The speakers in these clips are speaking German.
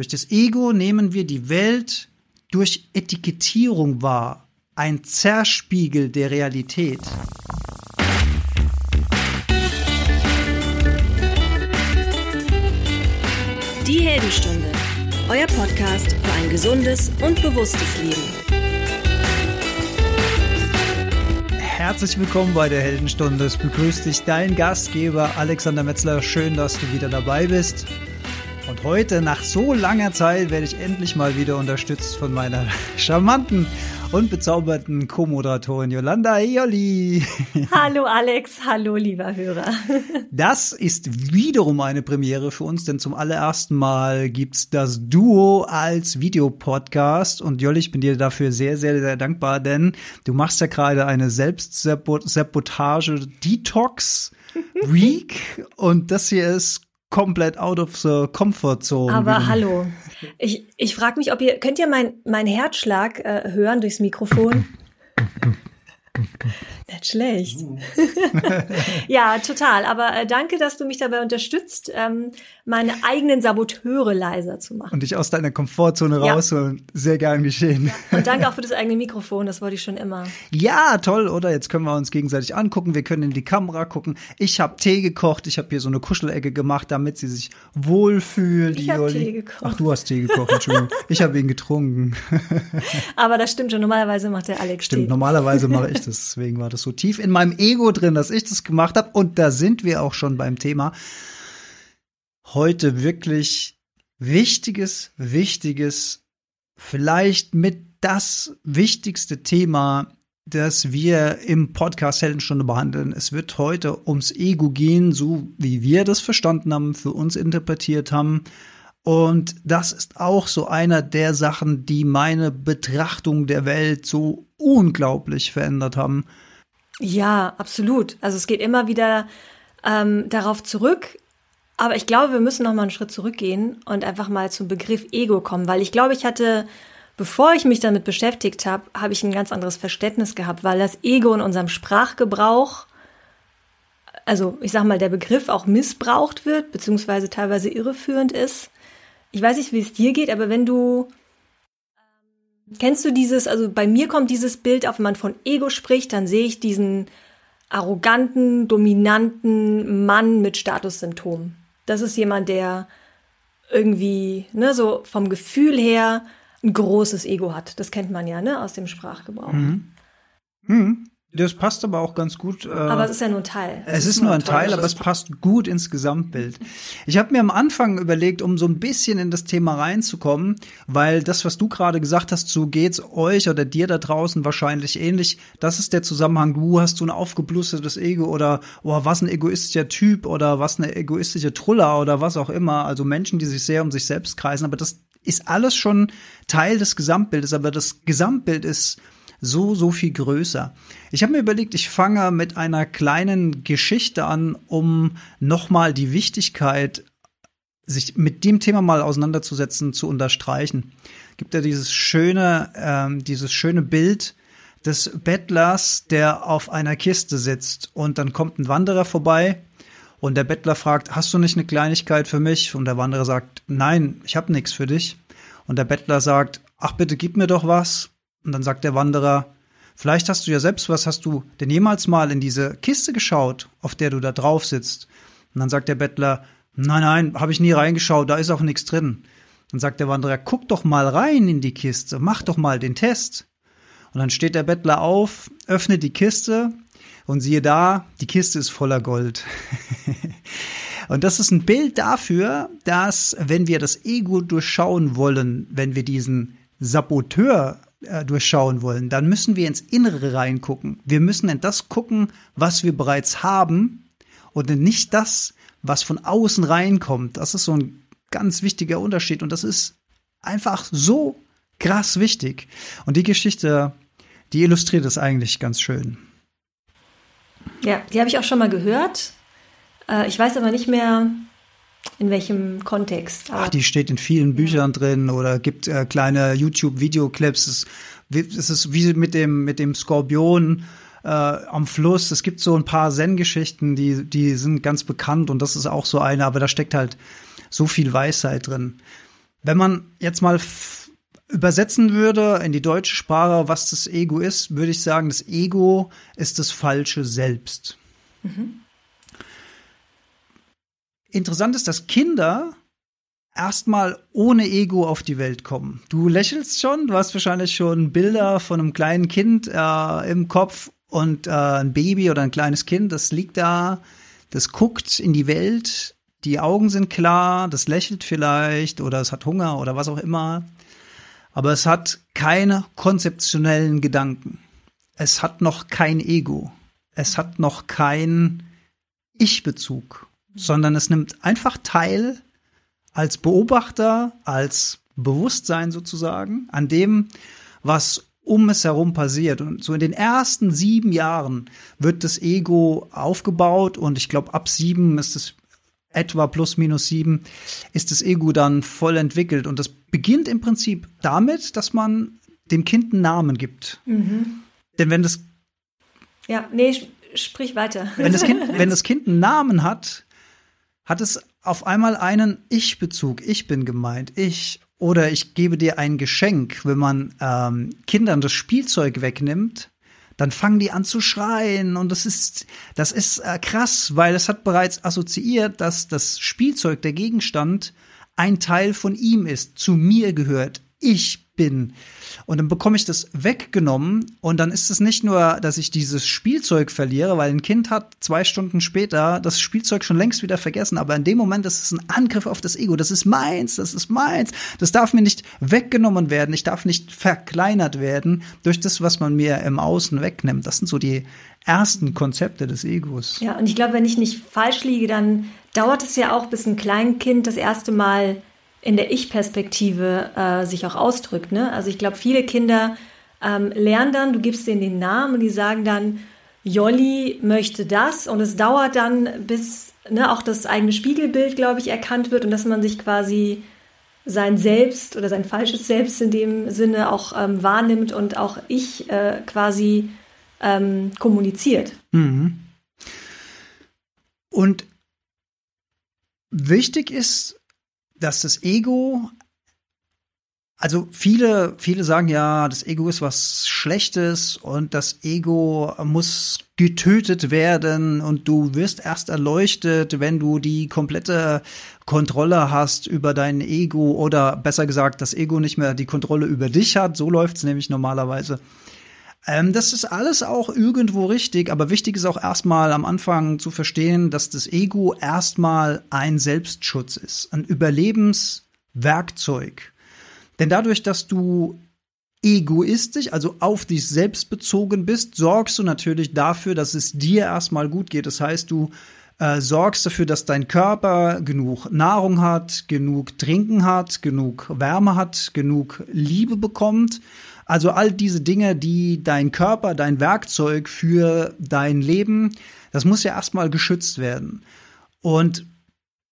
Durch das Ego nehmen wir die Welt durch Etikettierung wahr. Ein Zerspiegel der Realität. Die Heldenstunde. Euer Podcast für ein gesundes und bewusstes Leben. Herzlich willkommen bei der Heldenstunde. Es begrüßt dich dein Gastgeber Alexander Metzler. Schön, dass du wieder dabei bist. Und heute, nach so langer Zeit, werde ich endlich mal wieder unterstützt von meiner charmanten und bezauberten Co-Moderatorin Yolanda Jolli. Hallo Alex, hallo lieber Hörer. Das ist wiederum eine Premiere für uns, denn zum allerersten Mal gibt's das Duo als Videopodcast. Und Jolli, ich bin dir dafür sehr, sehr, sehr dankbar, denn du machst ja gerade eine Selbstsabotage-Detox. Week und das hier ist komplett out of the comfort zone. Aber hallo, ich, ich frage mich, ob ihr, könnt ihr mein, mein Herzschlag äh, hören durchs Mikrofon? Nicht schlecht. ja, total. Aber äh, danke, dass du mich dabei unterstützt, ähm, meine eigenen Saboteure leiser zu machen. Und dich aus deiner Komfortzone ja. rausholen. Sehr gern geschehen. Ja. Und danke auch für das eigene Mikrofon, das wollte ich schon immer. Ja, toll, oder? Jetzt können wir uns gegenseitig angucken. Wir können in die Kamera gucken. Ich habe Tee gekocht. Ich habe hier so eine Kuschelecke gemacht, damit sie sich wohlfühlt. Ich habe Tee gekocht. Ach, du hast Tee gekocht, Entschuldigung. ich habe ihn getrunken. Aber das stimmt schon. Normalerweise macht der Alex Stimmt, Tee. normalerweise mache ich das. Deswegen war das so tief in meinem Ego drin, dass ich das gemacht habe. Und da sind wir auch schon beim Thema. Heute wirklich wichtiges, wichtiges, vielleicht mit das wichtigste Thema, das wir im Podcast Heldenstunde behandeln. Es wird heute ums Ego gehen, so wie wir das verstanden haben, für uns interpretiert haben. Und das ist auch so einer der Sachen, die meine Betrachtung der Welt so unglaublich verändert haben. Ja, absolut. Also es geht immer wieder ähm, darauf zurück. Aber ich glaube, wir müssen noch mal einen Schritt zurückgehen und einfach mal zum Begriff Ego kommen, weil ich glaube, ich hatte, bevor ich mich damit beschäftigt habe, habe ich ein ganz anderes Verständnis gehabt, weil das Ego in unserem Sprachgebrauch, also ich sag mal, der Begriff auch missbraucht wird, beziehungsweise teilweise irreführend ist. Ich weiß nicht, wie es dir geht, aber wenn du Kennst du dieses, also bei mir kommt dieses Bild auf, wenn man von Ego spricht, dann sehe ich diesen arroganten, dominanten Mann mit Statussymptomen. Das ist jemand, der irgendwie, ne, so vom Gefühl her ein großes Ego hat. Das kennt man ja, ne, aus dem Sprachgebrauch. Mhm. Mhm. Das passt aber auch ganz gut. Äh, aber es ist ja nur ein Teil. Es, es ist, ist, nur ein Teil, Teil aber es passt gut ins Gesamtbild. Ich habe mir am Anfang überlegt, um so ein bisschen in das Thema reinzukommen, weil das, was du gerade gesagt hast, so geht's euch oder dir da draußen wahrscheinlich ähnlich. Das ist der Zusammenhang. Du hast so ein aufgeblustertes Ego oder oh, was ein egoistischer Typ oder was eine egoistische Truller oder was auch immer. Also Menschen, die sich sehr um sich selbst kreisen. Aber das ist alles schon Teil des Gesamtbildes. Aber das Gesamtbild ist so, so viel größer. Ich habe mir überlegt, ich fange mit einer kleinen Geschichte an, um nochmal die Wichtigkeit, sich mit dem Thema mal auseinanderzusetzen, zu unterstreichen. Gibt ja dieses schöne, ähm, dieses schöne Bild des Bettlers, der auf einer Kiste sitzt und dann kommt ein Wanderer vorbei und der Bettler fragt, hast du nicht eine Kleinigkeit für mich? Und der Wanderer sagt, nein, ich habe nichts für dich. Und der Bettler sagt, ach bitte gib mir doch was. Und dann sagt der Wanderer, vielleicht hast du ja selbst was, hast du denn jemals mal in diese Kiste geschaut, auf der du da drauf sitzt? Und dann sagt der Bettler, nein, nein, habe ich nie reingeschaut, da ist auch nichts drin. Dann sagt der Wanderer, guck doch mal rein in die Kiste, mach doch mal den Test. Und dann steht der Bettler auf, öffnet die Kiste und siehe da, die Kiste ist voller Gold. und das ist ein Bild dafür, dass wenn wir das Ego durchschauen wollen, wenn wir diesen Saboteur äh, durchschauen wollen, dann müssen wir ins Innere reingucken. Wir müssen in das gucken, was wir bereits haben und nicht das, was von außen reinkommt. Das ist so ein ganz wichtiger Unterschied und das ist einfach so krass wichtig. Und die Geschichte, die illustriert es eigentlich ganz schön. Ja, die habe ich auch schon mal gehört. Äh, ich weiß aber nicht mehr, in welchem Kontext? Ach, die steht in vielen Büchern drin oder gibt äh, kleine YouTube-Videoclips. Es, es, ist wie mit dem, mit dem Skorpion äh, am Fluss. Es gibt so ein paar Zen-Geschichten, die, die sind ganz bekannt und das ist auch so eine, aber da steckt halt so viel Weisheit drin. Wenn man jetzt mal übersetzen würde in die deutsche Sprache, was das Ego ist, würde ich sagen, das Ego ist das falsche Selbst. Mhm. Interessant ist, dass Kinder erstmal ohne Ego auf die Welt kommen. Du lächelst schon, du hast wahrscheinlich schon Bilder von einem kleinen Kind äh, im Kopf und äh, ein Baby oder ein kleines Kind, das liegt da, das guckt in die Welt, die Augen sind klar, das lächelt vielleicht oder es hat Hunger oder was auch immer. Aber es hat keine konzeptionellen Gedanken. Es hat noch kein Ego. Es hat noch kein Ich-Bezug, sondern es nimmt einfach teil als Beobachter, als Bewusstsein sozusagen an dem, was um es herum passiert. Und so in den ersten sieben Jahren wird das Ego aufgebaut und ich glaube, ab sieben ist es etwa plus minus sieben, ist das Ego dann voll entwickelt. Und das beginnt im Prinzip damit, dass man dem Kind einen Namen gibt. Mhm. Denn wenn das ja, nee, sprich weiter. Wenn das, kind, wenn das Kind einen Namen hat, hat es auf einmal einen Ich-Bezug. Ich bin gemeint. Ich. Oder ich gebe dir ein Geschenk. Wenn man ähm, Kindern das Spielzeug wegnimmt, dann fangen die an zu schreien und das ist das ist äh, krass, weil es hat bereits assoziiert, dass das Spielzeug, der Gegenstand ein Teil von ihm ist, zu mir gehört. Ich bin. Und dann bekomme ich das weggenommen und dann ist es nicht nur, dass ich dieses Spielzeug verliere, weil ein Kind hat zwei Stunden später das Spielzeug schon längst wieder vergessen, aber in dem Moment ist es ein Angriff auf das Ego. Das ist meins, das ist meins. Das darf mir nicht weggenommen werden. Ich darf nicht verkleinert werden durch das, was man mir im Außen wegnimmt. Das sind so die ersten Konzepte des Egos. Ja, und ich glaube, wenn ich nicht falsch liege, dann dauert es ja auch, bis ein Kleinkind das erste Mal in der Ich-Perspektive äh, sich auch ausdrückt. Ne? Also ich glaube, viele Kinder ähm, lernen dann, du gibst denen den Namen und die sagen dann, Jolli möchte das und es dauert dann, bis ne, auch das eigene Spiegelbild, glaube ich, erkannt wird und dass man sich quasi sein Selbst oder sein falsches Selbst in dem Sinne auch ähm, wahrnimmt und auch ich äh, quasi ähm, kommuniziert. Mhm. Und wichtig ist dass das Ego, also viele, viele sagen ja, das Ego ist was Schlechtes und das Ego muss getötet werden und du wirst erst erleuchtet, wenn du die komplette Kontrolle hast über dein Ego oder besser gesagt, das Ego nicht mehr die Kontrolle über dich hat. So läuft's nämlich normalerweise. Ähm, das ist alles auch irgendwo richtig, aber wichtig ist auch erstmal am Anfang zu verstehen, dass das Ego erstmal ein Selbstschutz ist, ein Überlebenswerkzeug. Denn dadurch, dass du egoistisch, also auf dich selbst bezogen bist, sorgst du natürlich dafür, dass es dir erstmal gut geht. Das heißt, du äh, sorgst dafür, dass dein Körper genug Nahrung hat, genug Trinken hat, genug Wärme hat, genug Liebe bekommt also all diese Dinge, die dein Körper, dein Werkzeug für dein Leben, das muss ja erstmal geschützt werden. Und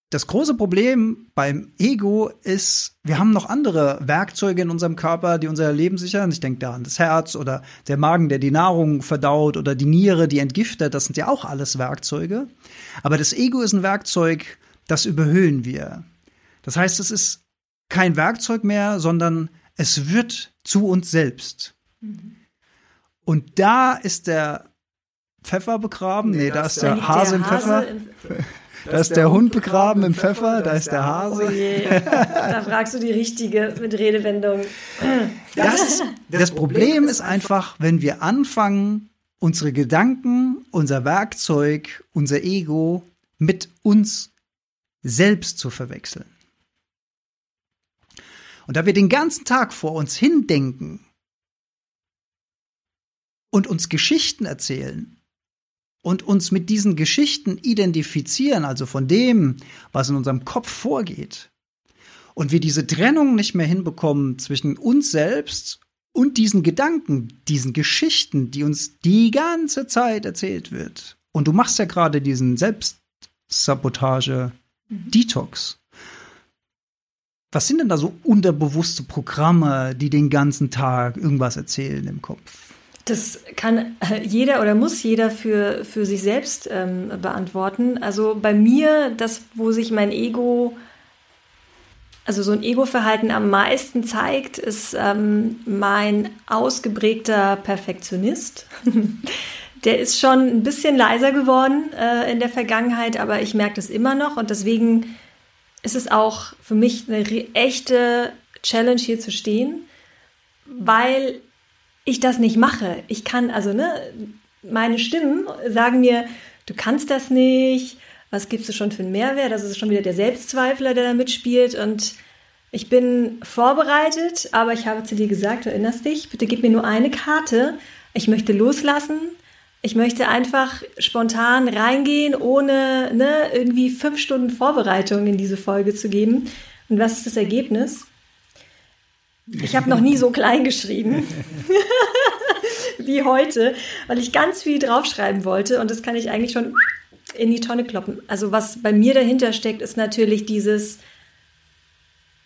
das große Problem beim Ego ist, wir haben noch andere Werkzeuge in unserem Körper, die unser Leben sichern. Ich denke da an das Herz oder der Magen, der die Nahrung verdaut oder die Niere, die entgiftet. Das sind ja auch alles Werkzeuge. Aber das Ego ist ein Werkzeug, das überhöhen wir. Das heißt, es ist kein Werkzeug mehr, sondern es wird zu uns selbst. Mhm. Und da ist der Pfeffer begraben. Nee, nee da ist der Hase im Pfeffer. Da ist der Hund begraben im Pfeffer, da ist der Hase. Oh je, da fragst du die richtige mit Redewendung. Das, das Problem ist einfach, wenn wir anfangen, unsere Gedanken, unser Werkzeug, unser Ego mit uns selbst zu verwechseln. Und da wir den ganzen Tag vor uns hindenken und uns Geschichten erzählen und uns mit diesen Geschichten identifizieren, also von dem, was in unserem Kopf vorgeht, und wir diese Trennung nicht mehr hinbekommen zwischen uns selbst und diesen Gedanken, diesen Geschichten, die uns die ganze Zeit erzählt wird. Und du machst ja gerade diesen Selbstsabotage-Detox. Was sind denn da so unterbewusste Programme, die den ganzen Tag irgendwas erzählen im Kopf? Das kann äh, jeder oder muss jeder für, für sich selbst ähm, beantworten. Also bei mir, das, wo sich mein Ego also so ein Ego-Verhalten am meisten zeigt, ist ähm, mein ausgeprägter Perfektionist. Der ist schon ein bisschen leiser geworden äh, in der Vergangenheit, aber ich merke das immer noch und deswegen ist es auch für mich eine echte Challenge hier zu stehen, weil ich das nicht mache. Ich kann, also, ne, meine Stimmen sagen mir, du kannst das nicht, was gibst du schon für einen Mehrwert? Das ist schon wieder der Selbstzweifler, der da mitspielt und ich bin vorbereitet, aber ich habe zu dir gesagt, du erinnerst dich, bitte gib mir nur eine Karte. Ich möchte loslassen. Ich möchte einfach spontan reingehen, ohne ne, irgendwie fünf Stunden Vorbereitung in diese Folge zu geben. Und was ist das Ergebnis? Ich habe noch nie so klein geschrieben wie heute, weil ich ganz viel draufschreiben wollte und das kann ich eigentlich schon in die Tonne kloppen. Also was bei mir dahinter steckt, ist natürlich dieses,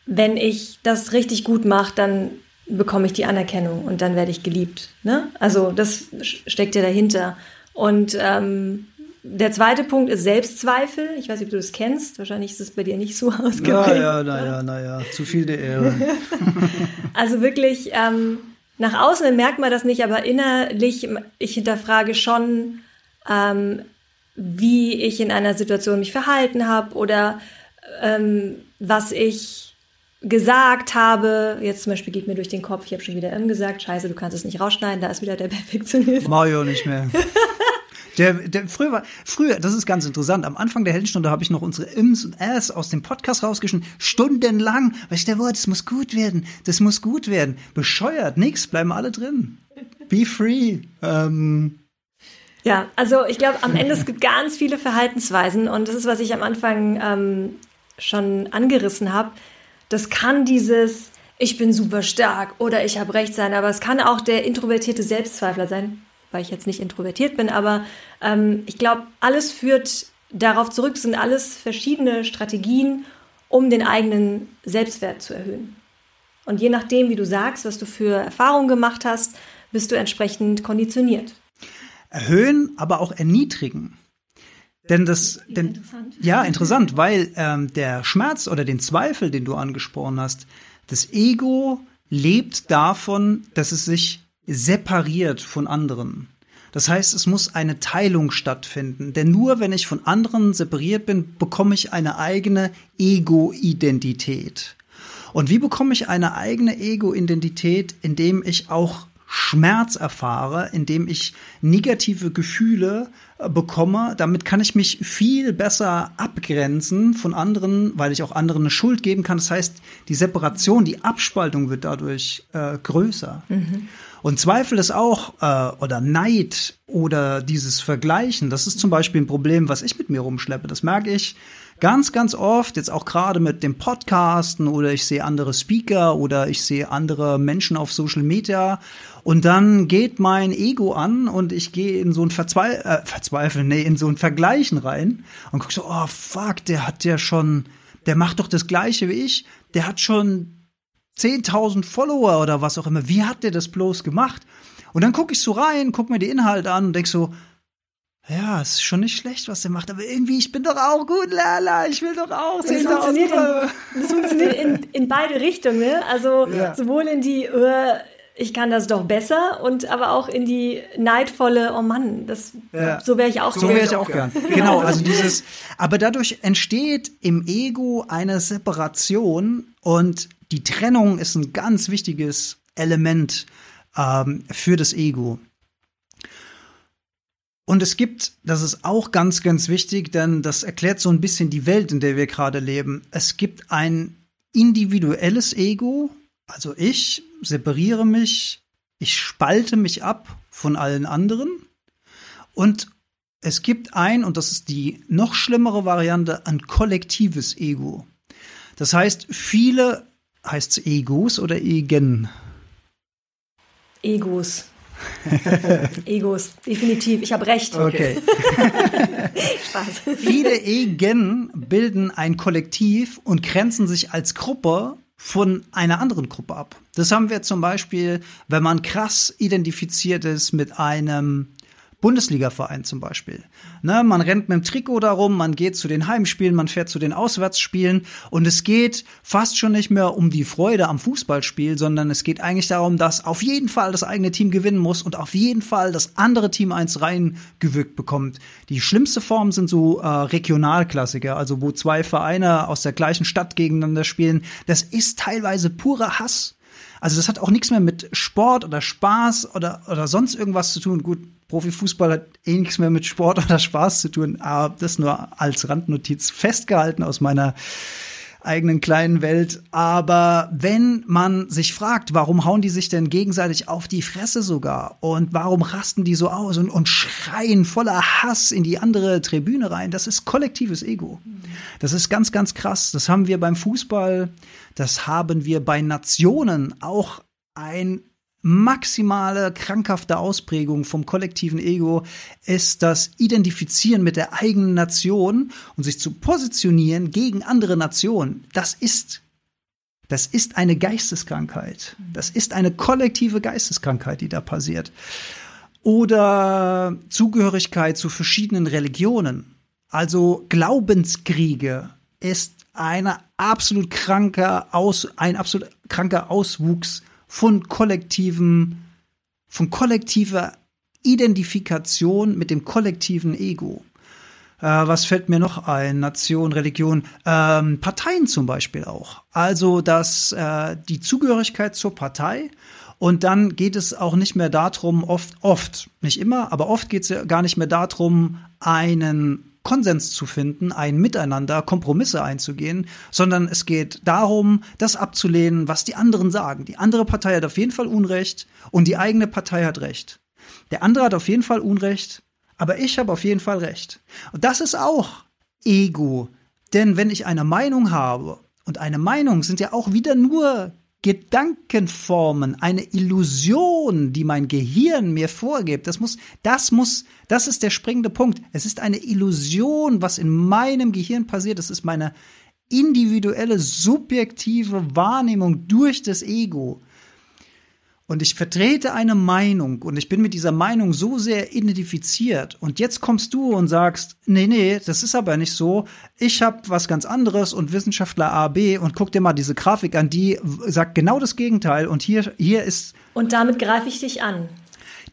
wenn ich das richtig gut mache, dann bekomme ich die Anerkennung und dann werde ich geliebt. Ne? Also das steckt ja dahinter. Und ähm, der zweite Punkt ist Selbstzweifel. Ich weiß nicht, ob du das kennst. Wahrscheinlich ist es bei dir nicht so ausgeprägt. Ja, ja, naja, naja, zu viel der Ehre. also wirklich, ähm, nach außen merkt man das nicht, aber innerlich, ich hinterfrage schon, ähm, wie ich in einer Situation mich verhalten habe oder ähm, was ich gesagt habe. Jetzt zum Beispiel geht mir durch den Kopf, ich habe schon wieder M gesagt, scheiße, du kannst es nicht rausschneiden, da ist wieder der Perfektionist. Mario nicht mehr. Der, der früher war, früher, das ist ganz interessant. Am Anfang der Heldenstunde habe ich noch unsere Ims und Äs aus dem Podcast rausgeschnitten, stundenlang, weil ich der Wort, das muss gut werden, das muss gut werden. Bescheuert, nix, bleiben alle drin. Be free. Ähm, ja, also ich glaube, am Ende es gibt ganz viele Verhaltensweisen und das ist, was ich am Anfang ähm, schon angerissen habe. Das kann dieses ich bin super stark oder ich habe recht sein, aber es kann auch der introvertierte Selbstzweifler sein, weil ich jetzt nicht introvertiert bin, aber ähm, ich glaube, alles führt darauf zurück, sind alles verschiedene Strategien, um den eigenen Selbstwert zu erhöhen. Und je nachdem, wie du sagst, was du für Erfahrungen gemacht hast, bist du entsprechend konditioniert erhöhen, aber auch erniedrigen. Denn das, denn, interessant. ja, interessant, weil ähm, der Schmerz oder den Zweifel, den du angesprochen hast, das Ego lebt davon, dass es sich separiert von anderen. Das heißt, es muss eine Teilung stattfinden. Denn nur wenn ich von anderen separiert bin, bekomme ich eine eigene Ego-Identität. Und wie bekomme ich eine eigene Ego-Identität, indem ich auch Schmerz erfahre, indem ich negative Gefühle äh, bekomme. Damit kann ich mich viel besser abgrenzen von anderen, weil ich auch anderen eine Schuld geben kann. Das heißt, die Separation, die Abspaltung wird dadurch äh, größer. Mhm. Und Zweifel ist auch, äh, oder Neid oder dieses Vergleichen, das ist zum Beispiel ein Problem, was ich mit mir rumschleppe. Das merke ich ganz, ganz oft, jetzt auch gerade mit dem Podcasten oder ich sehe andere Speaker oder ich sehe andere Menschen auf Social Media und dann geht mein Ego an und ich gehe in so ein Verzweifel, äh, Verzweifeln, nee, in so ein Vergleichen rein und guck so, oh fuck, der hat ja schon, der macht doch das Gleiche wie ich, der hat schon 10.000 Follower oder was auch immer. Wie hat der das bloß gemacht? Und dann gucke ich so rein, guck mir die Inhalte an und denk so, ja, es ist schon nicht schlecht, was er macht, aber irgendwie, ich bin doch auch gut, Lala, ich will doch auch 10.000 das funktioniert, in, das funktioniert in, in beide Richtungen, ne? Also ja. sowohl in die, ich kann das doch besser und aber auch in die neidvolle, oh Mann, das, ja. so wäre ich auch So wäre ich auch gern. Genau, also dieses, aber dadurch entsteht im Ego eine Separation und die Trennung ist ein ganz wichtiges Element ähm, für das Ego. Und es gibt, das ist auch ganz, ganz wichtig, denn das erklärt so ein bisschen die Welt, in der wir gerade leben. Es gibt ein individuelles Ego, also ich separiere mich, ich spalte mich ab von allen anderen. Und es gibt ein, und das ist die noch schlimmere Variante, ein kollektives Ego. Das heißt, viele, heißt es Egos oder Egen? Egos. Egos, definitiv. Ich habe recht. Okay. Spaß. Viele Egen bilden ein Kollektiv und grenzen sich als Gruppe von einer anderen Gruppe ab. Das haben wir zum Beispiel, wenn man krass identifiziert ist mit einem Bundesliga-Verein zum Beispiel. Ne, man rennt mit dem Trikot darum, man geht zu den Heimspielen, man fährt zu den Auswärtsspielen und es geht fast schon nicht mehr um die Freude am Fußballspiel, sondern es geht eigentlich darum, dass auf jeden Fall das eigene Team gewinnen muss und auf jeden Fall das andere Team eins reingewückt bekommt. Die schlimmste Form sind so äh, Regionalklassiker, also wo zwei Vereine aus der gleichen Stadt gegeneinander spielen. Das ist teilweise purer Hass. Also das hat auch nichts mehr mit Sport oder Spaß oder, oder sonst irgendwas zu tun. Gut, Profifußball hat eh nichts mehr mit Sport oder Spaß zu tun, aber das nur als Randnotiz festgehalten aus meiner eigenen kleinen Welt. Aber wenn man sich fragt, warum hauen die sich denn gegenseitig auf die Fresse sogar? Und warum rasten die so aus und, und schreien voller Hass in die andere Tribüne rein? Das ist kollektives Ego. Das ist ganz, ganz krass. Das haben wir beim Fußball, das haben wir bei Nationen auch ein maximale krankhafte Ausprägung vom kollektiven Ego ist das Identifizieren mit der eigenen Nation und sich zu positionieren gegen andere Nationen. Das ist das ist eine Geisteskrankheit. Das ist eine kollektive Geisteskrankheit, die da passiert. Oder Zugehörigkeit zu verschiedenen Religionen. Also Glaubenskriege ist eine absolut kranker Aus, ein absolut kranker Auswuchs von kollektivem, von kollektiver Identifikation mit dem kollektiven Ego. Äh, was fällt mir noch ein? Nation, Religion, ähm, Parteien zum Beispiel auch. Also dass äh, die Zugehörigkeit zur Partei und dann geht es auch nicht mehr darum, oft, oft, nicht immer, aber oft geht es ja gar nicht mehr darum, einen Konsens zu finden, ein Miteinander, Kompromisse einzugehen, sondern es geht darum, das abzulehnen, was die anderen sagen. Die andere Partei hat auf jeden Fall Unrecht und die eigene Partei hat Recht. Der andere hat auf jeden Fall Unrecht, aber ich habe auf jeden Fall Recht. Und das ist auch Ego. Denn wenn ich eine Meinung habe, und eine Meinung sind ja auch wieder nur Gedankenformen, eine Illusion, die mein Gehirn mir vorgibt. Das muss, das muss, das ist der springende Punkt. Es ist eine Illusion, was in meinem Gehirn passiert. Das ist meine individuelle, subjektive Wahrnehmung durch das Ego und ich vertrete eine Meinung und ich bin mit dieser Meinung so sehr identifiziert und jetzt kommst du und sagst, nee, nee, das ist aber nicht so. Ich habe was ganz anderes und Wissenschaftler A, B und guck dir mal diese Grafik an, die sagt genau das Gegenteil und hier, hier ist. Und damit greife ich dich an.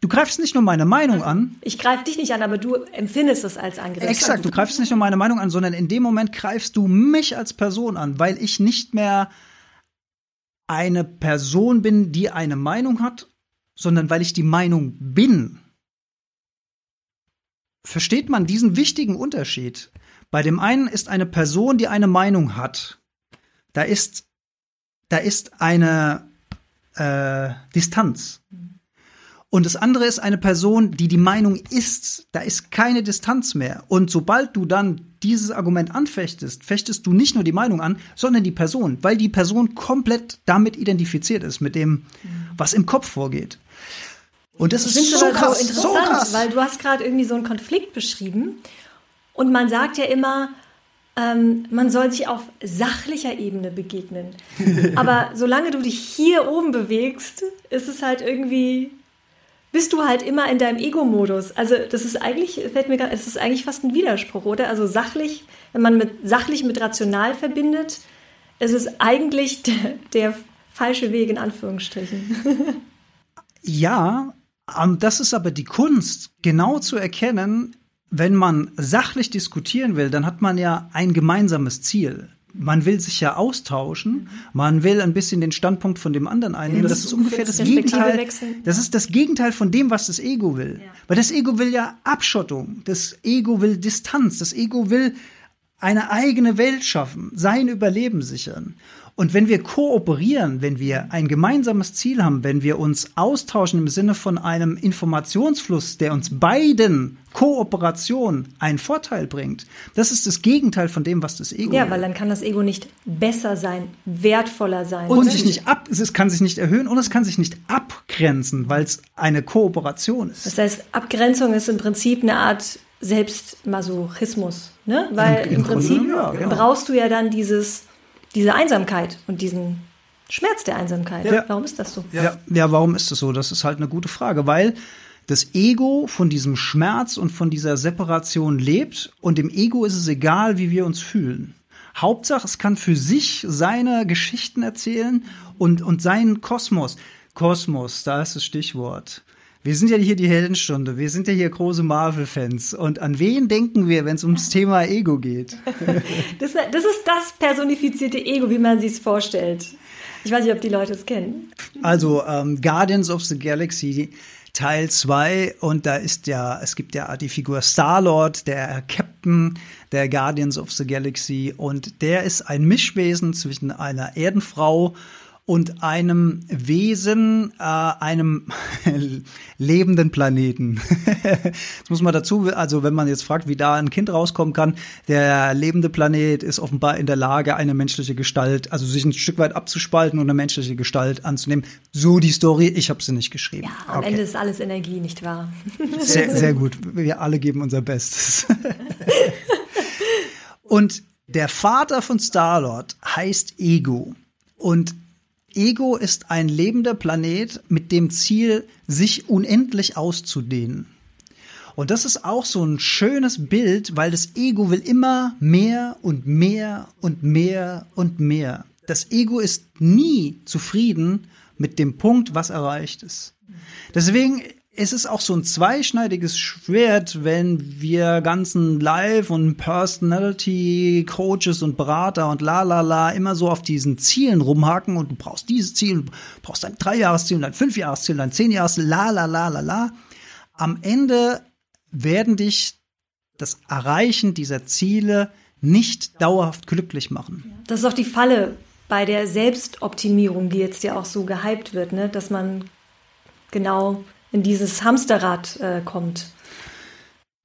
Du greifst nicht nur meine Meinung an. Ich greife dich nicht an, aber du empfindest es als Angriff. Exakt, du greifst nicht nur meine Meinung an, sondern in dem Moment greifst du mich als Person an, weil ich nicht mehr eine Person bin, die eine Meinung hat, sondern weil ich die Meinung bin. Versteht man diesen wichtigen Unterschied? Bei dem einen ist eine Person, die eine Meinung hat. Da ist, da ist eine äh, Distanz. Und das andere ist eine Person, die die Meinung ist. Da ist keine Distanz mehr. Und sobald du dann dieses Argument anfechtest, fechtest du nicht nur die Meinung an, sondern die Person, weil die Person komplett damit identifiziert ist, mit dem, was im Kopf vorgeht. Und das, das ist so krass, so interessant, so krass. weil du hast gerade irgendwie so einen Konflikt beschrieben und man sagt ja immer, ähm, man soll sich auf sachlicher Ebene begegnen. Aber solange du dich hier oben bewegst, ist es halt irgendwie bist du halt immer in deinem Ego-Modus. Also das ist eigentlich, fällt mir gerade, es ist eigentlich fast ein Widerspruch, oder? Also sachlich, wenn man mit sachlich mit rational verbindet, ist es eigentlich der, der falsche Weg in Anführungsstrichen. Ja, das ist aber die Kunst, genau zu erkennen, wenn man sachlich diskutieren will, dann hat man ja ein gemeinsames Ziel man will sich ja austauschen, man will ein bisschen den Standpunkt von dem anderen einnehmen. Das ist ungefähr das Gegenteil. Das ist das Gegenteil von dem, was das Ego will. Ja. Weil das Ego will ja Abschottung, das Ego will Distanz, das Ego will eine eigene Welt schaffen, sein Überleben sichern. Und wenn wir kooperieren, wenn wir ein gemeinsames Ziel haben, wenn wir uns austauschen im Sinne von einem Informationsfluss, der uns beiden Kooperation einen Vorteil bringt, das ist das Gegenteil von dem, was das Ego Ja, weil dann kann das Ego nicht besser sein, wertvoller sein. Und, und sich nicht ab, es kann sich nicht erhöhen und es kann sich nicht abgrenzen, weil es eine Kooperation ist. Das heißt, Abgrenzung ist im Prinzip eine Art Selbstmasochismus, ne? Weil im, im Prinzip Grunde, ja, genau. brauchst du ja dann dieses diese Einsamkeit und diesen Schmerz der Einsamkeit. Ja. Warum ist das so? Ja. ja, warum ist das so? Das ist halt eine gute Frage, weil das Ego von diesem Schmerz und von dieser Separation lebt und dem Ego ist es egal, wie wir uns fühlen. Hauptsache, es kann für sich seine Geschichten erzählen und, und seinen Kosmos. Kosmos, da ist das Stichwort. Wir sind ja hier die Heldenstunde, wir sind ja hier große Marvel-Fans. Und an wen denken wir, wenn es ums Thema Ego geht? Das, das ist das personifizierte Ego, wie man sich es vorstellt. Ich weiß nicht, ob die Leute es kennen. Also ähm, Guardians of the Galaxy Teil 2 und da ist ja, es gibt ja die Figur Star-Lord, der Captain der Guardians of the Galaxy und der ist ein Mischwesen zwischen einer Erdenfrau und einem Wesen, äh, einem lebenden Planeten. das muss man dazu, also wenn man jetzt fragt, wie da ein Kind rauskommen kann, der lebende Planet ist offenbar in der Lage, eine menschliche Gestalt, also sich ein Stück weit abzuspalten und eine menschliche Gestalt anzunehmen. So die Story, ich habe sie nicht geschrieben. Ja, am okay. Ende ist alles Energie, nicht wahr? sehr, sehr gut. Wir alle geben unser Bestes. und der Vater von Starlord heißt Ego. Und Ego ist ein lebender Planet mit dem Ziel, sich unendlich auszudehnen. Und das ist auch so ein schönes Bild, weil das Ego will immer mehr und mehr und mehr und mehr. Das Ego ist nie zufrieden mit dem Punkt, was erreicht ist. Deswegen es ist auch so ein zweischneidiges Schwert, wenn wir ganzen Live- und Personality-Coaches und Berater und la la la immer so auf diesen Zielen rumhaken und du brauchst dieses Ziel, du brauchst ein Dreijahresziel, ein Fünfjahresziel, ein Zehnjahresziel, la la la la la. Am Ende werden dich das Erreichen dieser Ziele nicht dauerhaft glücklich machen. Das ist auch die Falle bei der Selbstoptimierung, die jetzt ja auch so gehypt wird, ne? dass man genau in dieses Hamsterrad äh, kommt.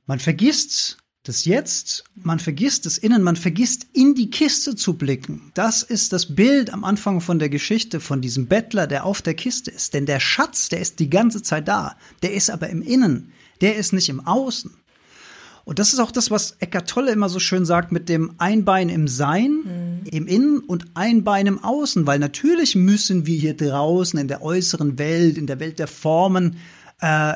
Man vergisst das Jetzt, man vergisst das Innen, man vergisst in die Kiste zu blicken. Das ist das Bild am Anfang von der Geschichte von diesem Bettler, der auf der Kiste ist. Denn der Schatz, der ist die ganze Zeit da. Der ist aber im Innen. Der ist nicht im Außen. Und das ist auch das, was Eckart Tolle immer so schön sagt mit dem Einbein im Sein, mhm. im Innen und Einbein im Außen. Weil natürlich müssen wir hier draußen in der äußeren Welt, in der Welt der Formen, äh,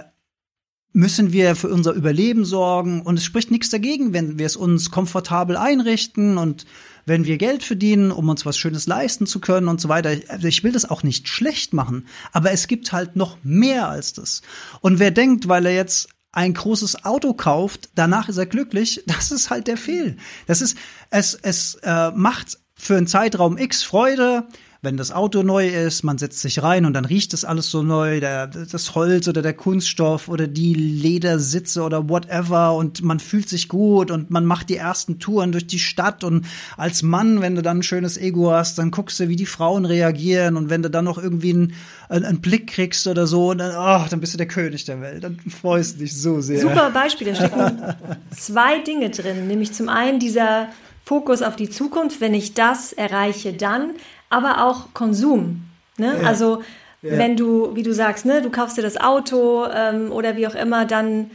müssen wir für unser Überleben sorgen. Und es spricht nichts dagegen, wenn wir es uns komfortabel einrichten und wenn wir Geld verdienen, um uns was Schönes leisten zu können und so weiter. Also ich will das auch nicht schlecht machen, aber es gibt halt noch mehr als das. Und wer denkt, weil er jetzt ein großes Auto kauft, danach ist er glücklich, das ist halt der Fehl. Das ist, es, es äh, macht für einen Zeitraum X Freude, wenn das Auto neu ist, man setzt sich rein und dann riecht das alles so neu, der, das Holz oder der Kunststoff oder die Ledersitze oder whatever und man fühlt sich gut und man macht die ersten Touren durch die Stadt und als Mann, wenn du dann ein schönes Ego hast, dann guckst du, wie die Frauen reagieren und wenn du dann noch irgendwie einen, einen Blick kriegst oder so, dann, oh, dann bist du der König der Welt, dann freust du dich so sehr. Super Beispiel, da stecken zwei Dinge drin, nämlich zum einen dieser Fokus auf die Zukunft, wenn ich das erreiche, dann aber auch Konsum. Ne? Ja. Also ja. wenn du, wie du sagst, ne, du kaufst dir das Auto ähm, oder wie auch immer, dann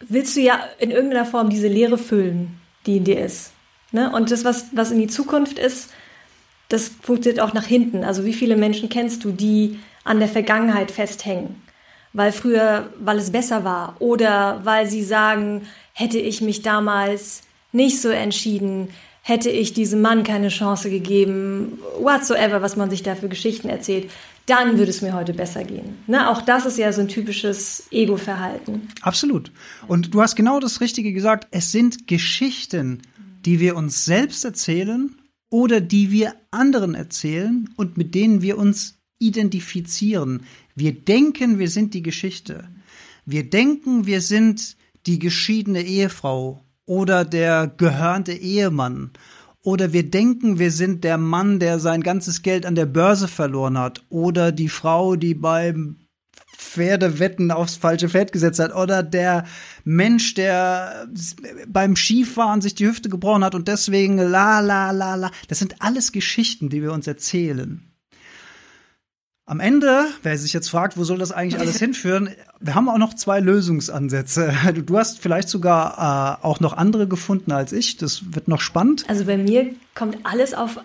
willst du ja in irgendeiner Form diese Leere füllen, die in dir ist. Ne? Und das, was, was in die Zukunft ist, das funktioniert auch nach hinten. Also wie viele Menschen kennst du, die an der Vergangenheit festhängen? Weil früher, weil es besser war oder weil sie sagen, hätte ich mich damals nicht so entschieden, hätte ich diesem Mann keine Chance gegeben, whatsoever, was man sich da für Geschichten erzählt, dann würde es mir heute besser gehen. Ne? Auch das ist ja so ein typisches Ego-Verhalten. Absolut. Und du hast genau das Richtige gesagt. Es sind Geschichten, die wir uns selbst erzählen oder die wir anderen erzählen und mit denen wir uns identifizieren. Wir denken, wir sind die Geschichte. Wir denken, wir sind die geschiedene Ehefrau oder der gehörnte Ehemann. Oder wir denken, wir sind der Mann, der sein ganzes Geld an der Börse verloren hat. Oder die Frau, die beim Pferdewetten aufs falsche Pferd gesetzt hat. Oder der Mensch, der beim Skifahren sich die Hüfte gebrochen hat und deswegen la la la la. Das sind alles Geschichten, die wir uns erzählen. Am Ende, wer sich jetzt fragt, wo soll das eigentlich alles hinführen, wir haben auch noch zwei Lösungsansätze. Du, hast vielleicht sogar äh, auch noch andere gefunden als ich. Das wird noch spannend. Also bei mir kommt alles auf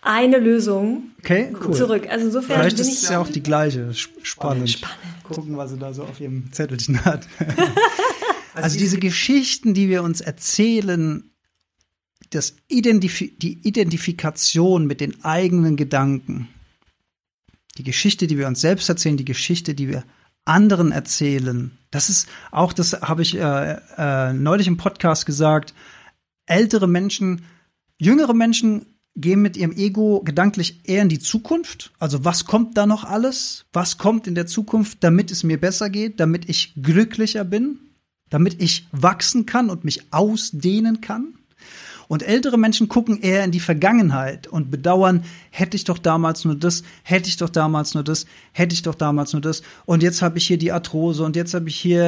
eine Lösung Okay, cool. zurück. Also insofern Vielleicht bin ist es ja auch die gleiche. Sp- Spannend. Spannend. Gucken, was sie da so auf ihrem Zettelchen hat. also diese Geschichten, die wir uns erzählen, das Identif die Identifikation mit den eigenen Gedanken, die Geschichte, die wir uns selbst erzählen, die Geschichte, die wir anderen erzählen, das ist auch, das habe ich äh, äh, neulich im Podcast gesagt, ältere Menschen, jüngere Menschen gehen mit ihrem Ego gedanklich eher in die Zukunft. Also was kommt da noch alles? Was kommt in der Zukunft, damit es mir besser geht, damit ich glücklicher bin, damit ich wachsen kann und mich ausdehnen kann? Und ältere Menschen gucken eher in die Vergangenheit und bedauern, hätte ich doch damals nur das, hätte ich doch damals nur das, hätte ich doch damals nur das. Und jetzt habe ich hier die Arthrose und jetzt habe ich hier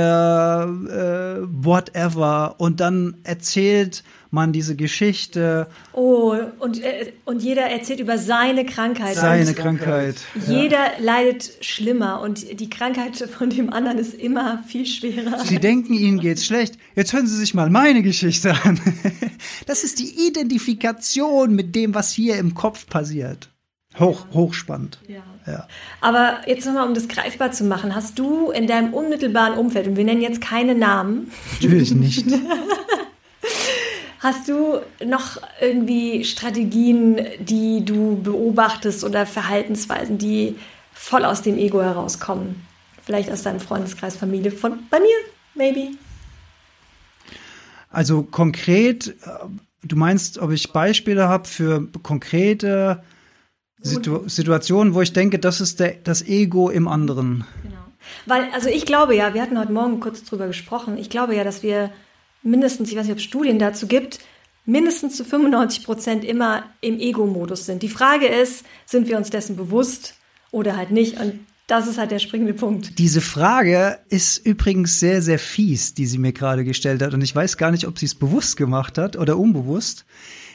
äh, whatever. Und dann erzählt man diese Geschichte, Oh, und, äh, und jeder erzählt über seine Krankheit. seine und Krankheit. Jeder leidet schlimmer und die Krankheit von dem anderen ist immer viel schwerer. Sie denken, ihnen geht's schlecht. Jetzt hören Sie sich mal meine Geschichte an. Das ist die Identifikation mit dem, was hier im Kopf passiert. Hoch, hochspannend. Ja. Ja. Aber jetzt nochmal, um das greifbar zu machen, hast du in deinem unmittelbaren Umfeld, und wir nennen jetzt keine Namen, Natürlich nicht. hast du noch irgendwie Strategien, die du beobachtest oder Verhaltensweisen, die voll aus dem Ego herauskommen? Vielleicht aus deinem Freundeskreis, Familie, von bei mir, maybe. Also konkret, äh, du meinst, ob ich Beispiele habe für konkrete Situ Situationen, wo ich denke, das ist der, das Ego im anderen. Genau. Weil, also ich glaube ja, wir hatten heute Morgen kurz drüber gesprochen, ich glaube ja, dass wir mindestens, ich weiß nicht, ob es Studien dazu gibt, mindestens zu 95 Prozent immer im Ego-Modus sind. Die Frage ist, sind wir uns dessen bewusst oder halt nicht? Und das ist halt der springende Punkt. Diese Frage ist übrigens sehr, sehr fies, die sie mir gerade gestellt hat. Und ich weiß gar nicht, ob sie es bewusst gemacht hat oder unbewusst.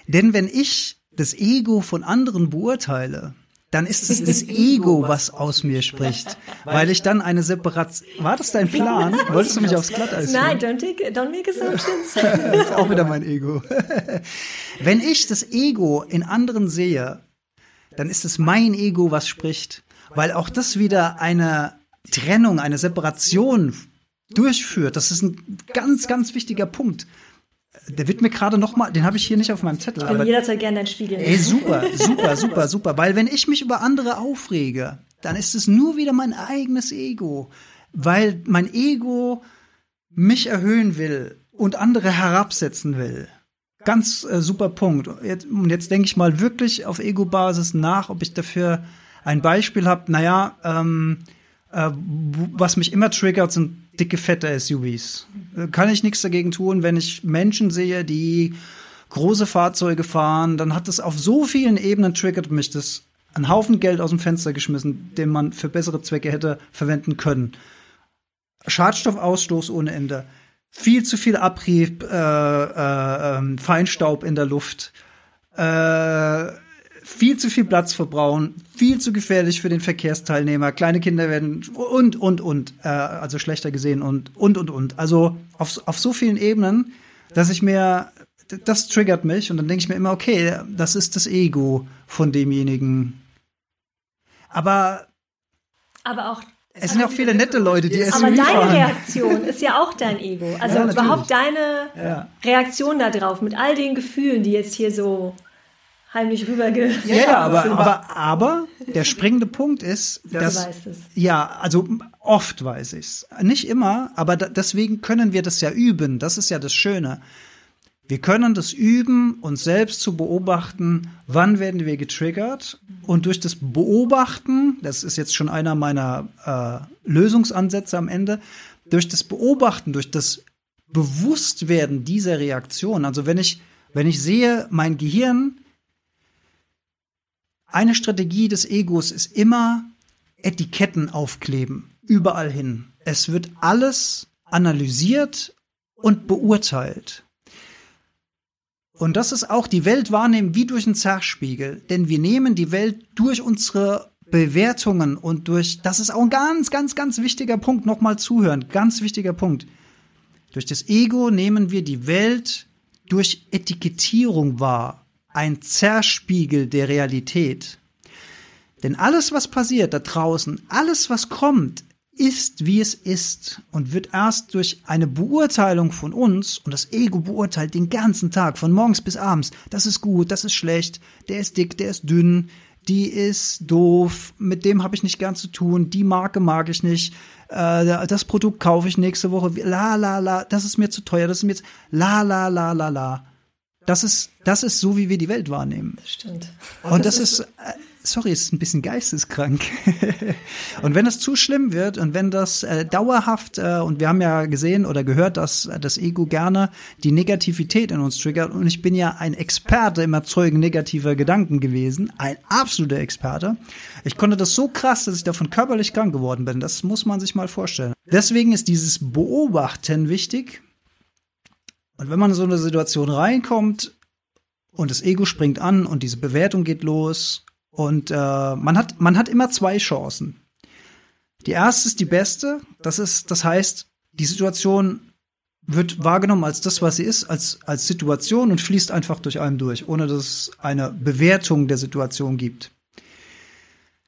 Denn wenn ich das Ego von anderen beurteile, dann ist es das Ego, was aus mir spricht. Weil ich dann eine Separation. War das dein Plan? Wolltest du mich aufs Glatteis führen? Nein, don't, take, don't make assumptions. Das ist auch wieder mein Ego. Wenn ich das Ego in anderen sehe, dann ist es mein Ego, was spricht. Weil auch das wieder eine Trennung, eine Separation durchführt. Das ist ein ganz, ganz wichtiger Punkt. Der wird mir gerade noch mal, den habe ich hier nicht auf meinem Zettel, Ich bin aber jederzeit gerne dein Spiegel. ey, super, super, super, super. Weil wenn ich mich über andere aufrege, dann ist es nur wieder mein eigenes Ego. Weil mein Ego mich erhöhen will und andere herabsetzen will. Ganz äh, super Punkt. Jetzt, und jetzt denke ich mal wirklich auf Ego-Basis nach, ob ich dafür ein Beispiel habe. Naja, ähm, äh, was mich immer triggert, sind dicke, fette SUVs. Äh, Kann ich nichts dagegen tun, wenn ich Menschen sehe, die große Fahrzeuge fahren, dann hat das auf so vielen Ebenen triggert mich das einen Haufen Geld aus dem Fenster geschmissen, den man für bessere Zwecke hätte verwenden können. Schadstoffausstoß ohne Ende. Viel zu viel Abrieb, äh, äh, ähm, Feinstaub in der Luft. Äh, viel zu viel Platz verbrauchen, viel zu gefährlich für den Verkehrsteilnehmer. Kleine Kinder werden und, und, und, äh, also schlechter gesehen und, und, und, und. Also auf, auf so vielen Ebenen, dass ich mir, das triggert mich und dann denke ich mir immer, okay, das ist das Ego von demjenigen. Aber Aber auch es sind ja auch viele nette Leute, die SUV Aber deine fahren. Reaktion ist ja auch dein Ego. Also Ja, überhaupt deine Ja. Reaktion darauf mit all den Gefühlen, die jetzt hier so heimlich rüberge. Ja, ja, aber, aber, aber der springende Punkt ist, dass, weißt es. ja, also oft weiß ich's. Nicht immer, aber da, deswegen können wir das ja üben. Das ist ja das Schöne. Wir können das üben, uns selbst zu beobachten, wann werden wir getriggert. Und durch das Beobachten, das ist jetzt schon einer meiner äh, Lösungsansätze am Ende, durch das Beobachten, durch das Bewusstwerden dieser Reaktion, also wenn ich, wenn ich sehe, mein Gehirn eine Strategie des Egos ist immer Etiketten aufkleben, überall hin. Es wird alles analysiert und beurteilt. Und das ist auch die Welt wahrnehmen wie durch einen Zerspiegel, denn wir nehmen die Welt durch unsere Bewertungen und durch, das ist auch ein ganz, ganz, ganz wichtiger Punkt, nochmal zuhören, ganz wichtiger Punkt. Durch das Ego nehmen wir die Welt durch Etikettierung wahr. Ein Zerspiegel der Realität. Denn alles, was passiert da draußen, alles, was kommt, ist, wie es ist und wird erst durch eine Beurteilung von uns, und das Ego beurteilt den ganzen Tag, von morgens bis abends, das ist gut, das ist schlecht, der ist dick, der ist dünn, die ist doof, mit dem habe ich nicht gern zu tun, die Marke mag ich nicht, äh, das Produkt kaufe ich nächste Woche, la la la, das ist mir zu teuer, das ist mir zu, la la la la la. Das ist, das ist so, wie wir die Welt wahrnehmen. Das stimmt. Und das ist, äh, sorry, es ist ein bisschen geisteskrank. und wenn es zu schlimm wird und wenn das äh, dauerhaft, äh, und wir haben ja gesehen oder gehört, dass äh, das Ego gerne die Negativität in uns triggert, und ich bin ja ein Experte im Erzeugen negativer Gedanken gewesen, ein absoluter Experte. Ich konnte das so krass, dass ich davon körperlich krank geworden bin. Das muss man sich mal vorstellen. Deswegen ist dieses Beobachten wichtig. Und wenn man in so eine Situation reinkommt, und das Ego springt an und diese Bewertung geht los und äh, man, hat, man hat immer zwei Chancen. Die erste ist die beste. Das ist, das heißt, die Situation wird wahrgenommen als das, was sie ist, als, als Situation und fließt einfach durch einen durch, ohne dass es eine Bewertung der Situation gibt.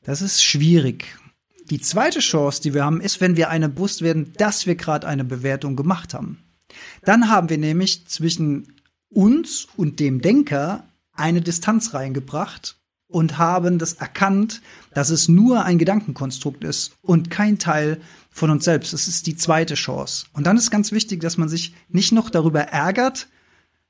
Das ist schwierig. Die zweite Chance, die wir haben, ist, wenn wir eine bewusst werden, dass wir gerade eine Bewertung gemacht haben. Dann haben wir nämlich zwischen uns und dem Denker eine Distanz reingebracht und haben das erkannt, dass es nur ein Gedankenkonstrukt ist und kein Teil von uns selbst. Das ist die zweite Chance. Und dann ist ganz wichtig, dass man sich nicht noch darüber ärgert,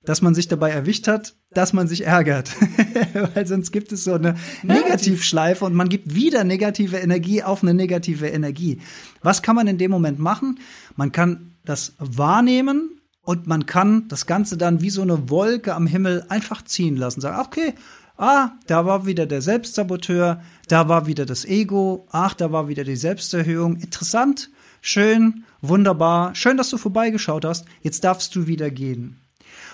dass man sich dabei erwischt hat, dass man sich ärgert. Weil sonst gibt es so eine Negativschleife und man gibt wieder negative Energie auf eine negative Energie. Was kann man in dem Moment machen? Man kann das wahrnehmen und man kann das Ganze dann wie so eine Wolke am Himmel einfach ziehen lassen. Sagen, okay, Ah, da war wieder der Selbstsaboteur, da war wieder das Ego, ach, da war wieder die Selbsterhöhung. Interessant, schön, wunderbar, schön, dass du vorbeigeschaut hast. Jetzt darfst du wieder gehen.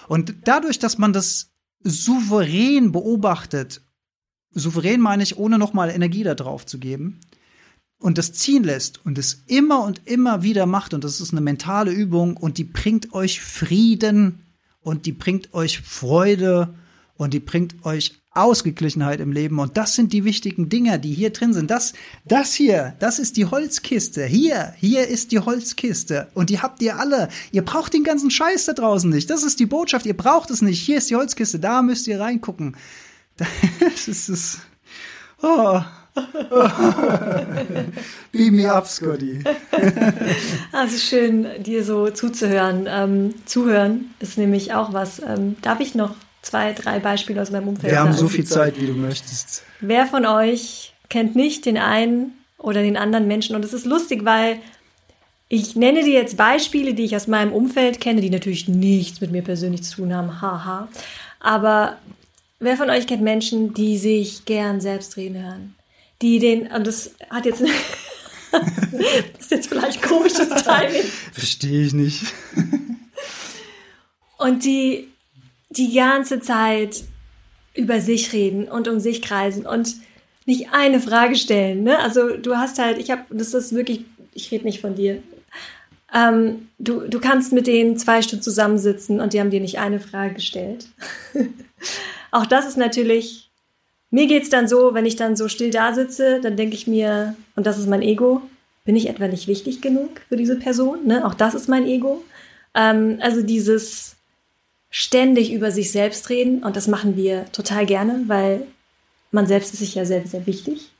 Und dadurch, dass man das souverän beobachtet, souverän meine ich, ohne nochmal Energie da drauf zu geben, und das ziehen lässt und es immer und immer wieder macht, und das ist eine mentale Übung, und die bringt euch Frieden und die bringt euch Freude und die bringt euch Ausgeglichenheit im Leben. Und das sind die wichtigen Dinge, die hier drin sind. Das, das hier, das ist die Holzkiste. Hier, hier ist die Holzkiste. Und die habt ihr alle. Ihr braucht den ganzen Scheiß da draußen nicht. Das ist die Botschaft. Ihr braucht es nicht. Hier ist die Holzkiste. Da müsst ihr reingucken. Das ist es. Oh. Beam me up, Scotty. Also schön, dir so zuzuhören. Ähm, zuhören ist nämlich auch was. Ähm, darf ich noch zwei, drei Beispiele aus meinem Umfeld Wir haben so viel Zeit, wie du möchtest. Wer von euch kennt nicht den einen oder den anderen Menschen? Und es ist lustig, weil ich nenne dir jetzt Beispiele, die ich aus meinem Umfeld kenne, die natürlich nichts mit mir persönlich zu tun haben. Haha. Aber wer von euch kennt Menschen, die sich gern selbst reden hören? Die den, und das hat jetzt, das ist jetzt vielleicht komisches Timing. Verstehe ich nicht. Und die die ganze Zeit über sich reden und um sich kreisen und nicht eine Frage stellen. Ne? Also du hast halt, ich habe, das ist wirklich, ich rede nicht von dir. Ähm, du, du kannst mit denen zwei Stunden zusammensitzen und die haben dir nicht eine Frage gestellt. Auch das ist natürlich, mir geht's dann so, wenn ich dann so still da sitze, dann denke ich mir, und das ist mein Ego, bin ich etwa nicht wichtig genug für diese Person? Ne? Auch das ist mein Ego. Ähm, also dieses, ständig über sich selbst reden und das machen wir total gerne, weil man selbst ist sich ja sehr, sehr wichtig.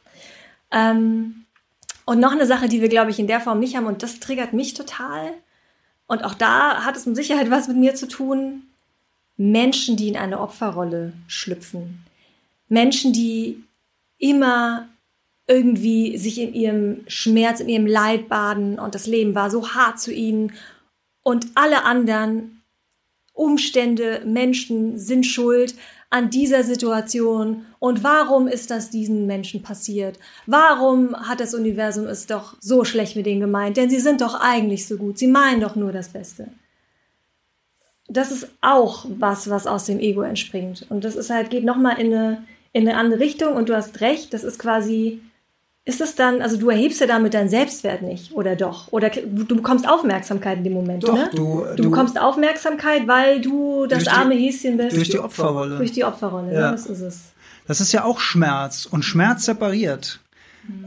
Ähm, und noch eine Sache, die wir, glaube ich, in der Form nicht haben und das triggert mich total. Und auch da hat es mit Sicherheit was mit mir zu tun. Menschen, die in eine Opferrolle schlüpfen. Menschen, die immer irgendwie sich in ihrem Schmerz, in ihrem Leid baden und das Leben war so hart zu ihnen und alle anderen Umstände, Menschen sind schuld an dieser Situation und warum ist das diesen Menschen passiert? Warum hat das Universum es doch so schlecht mit denen gemeint? Denn sie sind doch eigentlich so gut, sie meinen doch nur das Beste. Das ist auch was, was aus dem Ego entspringt. Und das ist halt, geht nochmal in eine, in eine andere Richtung und du hast recht, das ist quasi ist es dann, also du erhebst ja damit deinen Selbstwert nicht, oder doch? Oder du bekommst Aufmerksamkeit in dem Moment, Doch, ne? du- du, du- bekommst Aufmerksamkeit, weil du das die- arme Häschen bist. Durch die Opferrolle. Durch die Opferrolle, Ja. ne? Das ist es. Das ist ja auch Schmerz und Schmerz separiert.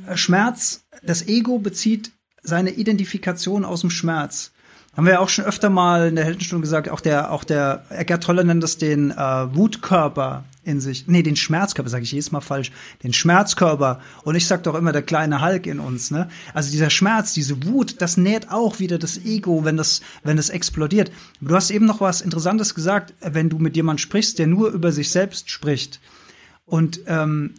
Äh, Schmerz, das Ego bezieht seine Identifikation aus dem Schmerz. Haben wir ja auch schon öfter mal in der Heldenstunde gesagt, auch der, auch der Eckart Tolle nennt das den äh, Wutkörper in sich. Nee, den Schmerzkörper, sage ich jedes Mal falsch. Den Schmerzkörper. Und ich sag doch immer der kleine Hulk in uns, ne? Also dieser Schmerz, diese Wut, das nährt auch wieder das Ego, wenn das, wenn das explodiert. Du hast eben noch was Interessantes gesagt, wenn du mit jemandem sprichst, der nur über sich selbst spricht. Und ähm,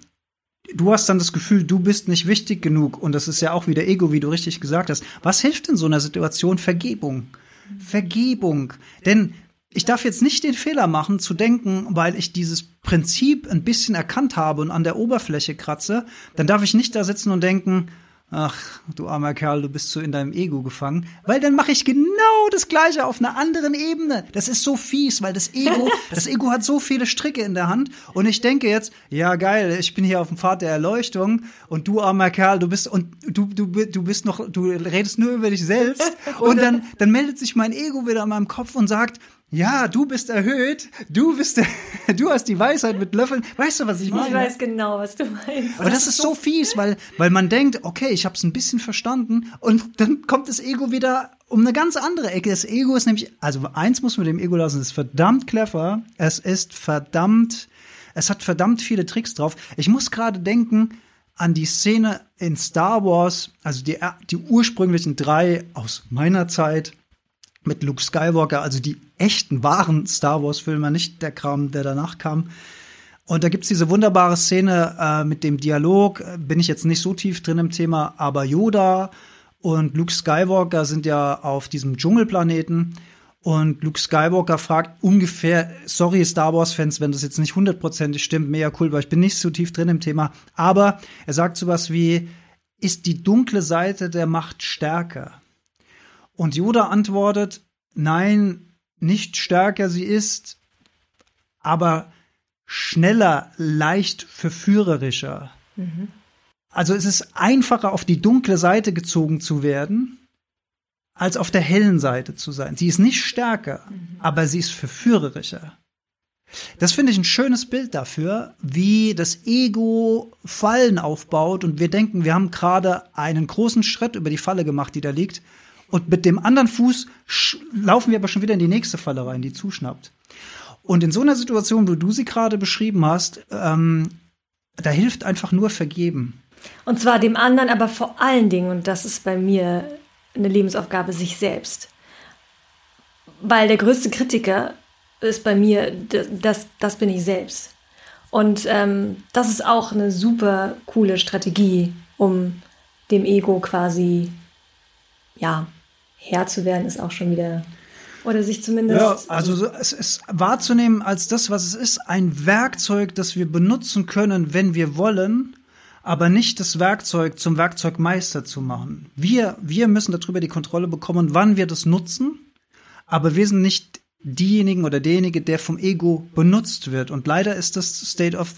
du hast dann das Gefühl, du bist nicht wichtig genug. Und das ist ja auch wieder Ego, wie du richtig gesagt hast. Was hilft in so einer Situation? Vergebung. Vergebung. Denn ich darf jetzt nicht den Fehler machen, zu denken, weil ich dieses Prinzip ein bisschen erkannt habe und an der Oberfläche kratze, dann darf ich nicht da sitzen und denken, ach, du armer Kerl, du bist so in deinem Ego gefangen, weil dann mache ich genau das Gleiche auf einer anderen Ebene. Das ist so fies, weil das Ego, das Ego hat so viele Stricke in der Hand. Und ich denke jetzt, ja geil, ich bin hier auf dem Pfad der Erleuchtung. Und du armer Kerl, du bist und du du du bist noch, du redest nur über dich selbst. Und dann dann meldet sich mein Ego wieder in meinem Kopf und sagt ja, du bist erhöht, du bist, du hast die Weisheit mit Löffeln. Weißt du, was ich meine? Ich weiß genau, was du meinst. Aber das ist so fies, weil, weil man denkt, okay, ich habe es ein bisschen verstanden und dann kommt das Ego wieder um eine ganz andere Ecke. Das Ego ist nämlich, also eins muss man dem Ego lassen, es ist verdammt clever, es ist verdammt, es hat verdammt viele Tricks drauf. Ich muss gerade denken an die Szene in Star Wars, also die, die ursprünglichen drei aus meiner Zeit mit Luke Skywalker, also die echten, wahren Star Wars-Filme, nicht der Kram, der danach kam. Und da gibt's diese wunderbare Szene äh, mit dem Dialog. Bin ich jetzt nicht so tief drin im Thema, aber Yoda und Luke Skywalker sind ja auf diesem Dschungelplaneten. Und Luke Skywalker fragt ungefähr, sorry Star Wars-Fans, wenn das jetzt nicht hundertprozentig stimmt, mega cool, weil ich bin nicht so tief drin im Thema. Aber er sagt sowas wie, ist die dunkle Seite der Macht stärker? Und Yoda antwortet, nein, nicht stärker sie ist, aber schneller, leicht verführerischer. Also es ist einfacher, auf die dunkle Seite gezogen zu werden, als auf der hellen Seite zu sein. Sie ist nicht stärker, aber sie ist verführerischer. Das finde ich ein schönes Bild dafür, wie das Ego Fallen aufbaut und wir denken, wir haben gerade einen großen Schritt über die Falle gemacht, die da liegt. Und mit dem anderen Fuß laufen wir aber schon wieder in die nächste Falle rein, die zuschnappt. Und in so einer Situation, wo du sie gerade beschrieben hast, ähm, da hilft einfach nur vergeben. Und zwar dem anderen, aber vor allen Dingen, und das ist bei mir eine Lebensaufgabe, sich selbst. Weil der größte Kritiker ist bei mir, das, das bin ich selbst. Und ähm, das ist auch eine super coole Strategie, um dem Ego quasi, ja, Herr zu werden, ist auch schon wieder, oder sich zumindest. Ja, also so, es ist wahrzunehmen als das, was es ist, ein Werkzeug, das wir benutzen können, wenn wir wollen, aber nicht das Werkzeug zum Werkzeugmeister zu machen. Wir, wir müssen darüber die Kontrolle bekommen, wann wir das nutzen, aber wir sind nicht diejenigen oder derjenige, der vom Ego benutzt wird. Und leider ist das State of,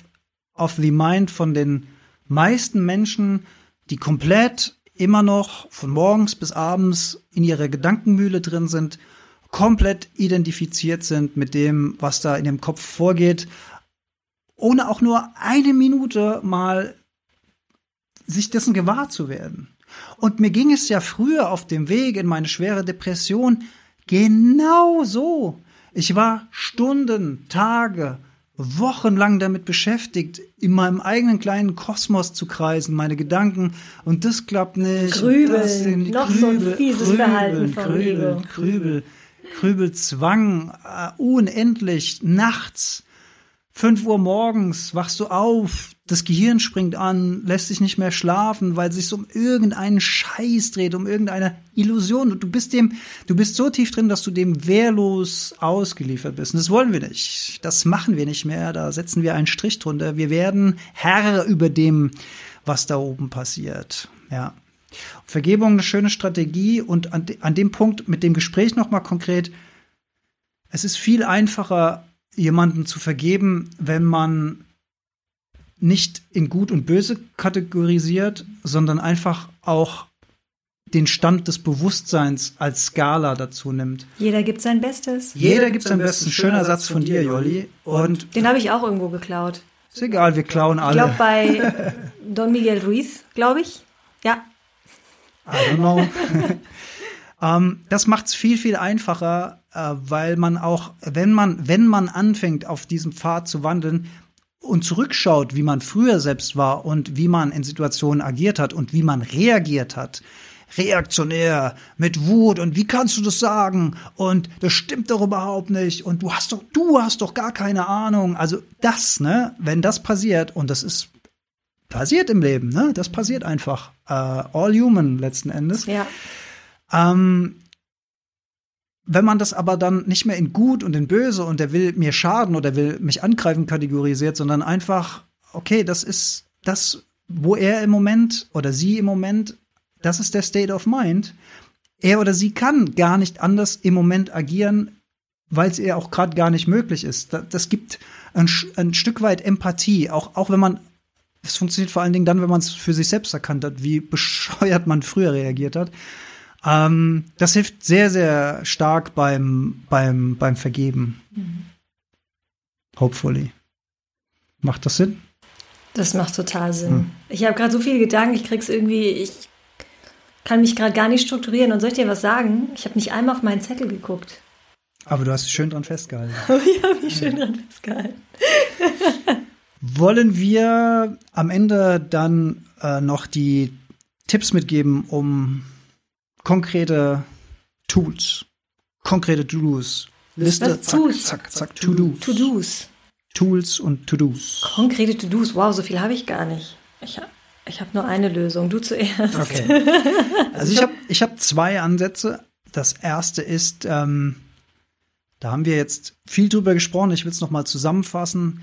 of the Mind von den meisten Menschen, die komplett immer noch von morgens bis abends in ihrer Gedankenmühle drin sind, komplett identifiziert sind mit dem, was da in dem Kopf vorgeht, ohne auch nur eine Minute mal sich dessen gewahr zu werden. Und mir ging es ja früher auf dem Weg in meine schwere Depression genau so. Ich war Stunden, Tage, wochenlang damit beschäftigt, in meinem eigenen kleinen Kosmos zu kreisen, meine Gedanken, und das klappt nicht. Grübeln, noch so ein fieses Verhalten vom Grübeln, Ego. Grübel, Grübelzwang, äh, unendlich, nachts, fünf Uhr morgens wachst du auf, das Gehirn springt an, lässt sich nicht mehr schlafen, weil es sich um irgendeinen Scheiß dreht, um irgendeine Illusion. Und du bist dem, du bist so tief drin, dass du dem wehrlos ausgeliefert bist. Und das wollen wir nicht. Das machen wir nicht mehr. Da setzen wir einen Strich drunter. Wir werden Herr über dem, was da oben passiert. Ja. Vergebung eine schöne Strategie und an, de, an dem Punkt mit dem Gespräch noch mal konkret. Es ist viel einfacher, jemanden zu vergeben, wenn man nicht in gut und böse kategorisiert, sondern einfach auch den Stand des Bewusstseins als Skala dazu nimmt. Jeder gibt sein Bestes. Jeder gibt sein Bestes. Schöner Satz von dir, Jolli. Und Den habe ich auch irgendwo geklaut. ist egal, wir klauen Ich glaube alle. bei Don Miguel Ruiz, glaube ich. Ja. I don't know. ähm, das macht es viel, viel einfacher, äh, weil man auch, wenn man, wenn man anfängt, auf diesem Pfad zu wandeln und zurückschaut, wie man früher selbst war und wie man in Situationen agiert hat und wie man reagiert hat, reaktionär, mit Wut und wie kannst du das sagen und das stimmt doch überhaupt nicht und du hast doch, du hast doch gar keine Ahnung. Also das, ne, wenn das passiert und das ist passiert im Leben, ne, das passiert einfach, äh, all human letzten Endes. Ja. Ähm, wenn man das aber dann nicht mehr in gut und in böse und der will mir schaden oder will mich angreifen kategorisiert, sondern einfach, okay, das ist das, wo er im Moment oder sie im Moment, das ist der State of Mind. Er oder sie kann gar nicht anders im Moment agieren, weil es ihr auch gerade gar nicht möglich ist. Das, das gibt ein, ein Stück weit Empathie, auch, auch wenn man, es funktioniert vor allen Dingen dann, wenn man es für sich selbst erkannt hat, wie bescheuert man früher reagiert hat. Ähm, das hilft sehr, sehr stark beim, beim, beim Vergeben. Hopefully. Macht das Sinn? Das macht total Sinn. Hm. Ich habe gerade so viele Gedanken, ich krieg's irgendwie, ich kann mich gerade gar nicht strukturieren. Und soll ich dir was sagen? Ich habe nicht einmal auf meinen Zettel geguckt. Aber du hast schön dran festgehalten. ich habe mich schön dran festgehalten. Wollen wir am Ende dann äh, noch die Tipps mitgeben, um konkrete Tools, konkrete To-Dos, Liste, zack, Tools? zack, zack, To-Dos. To-Dos. Tools und To-Dos. Konkrete To-Dos. Wow, so viel habe ich gar nicht. Ich habe ich hab nur eine Lösung. Du zuerst. Okay. Also ich habe ich hab zwei Ansätze. Das erste ist, ähm, da haben wir jetzt viel drüber gesprochen. Ich will es nochmal zusammenfassen.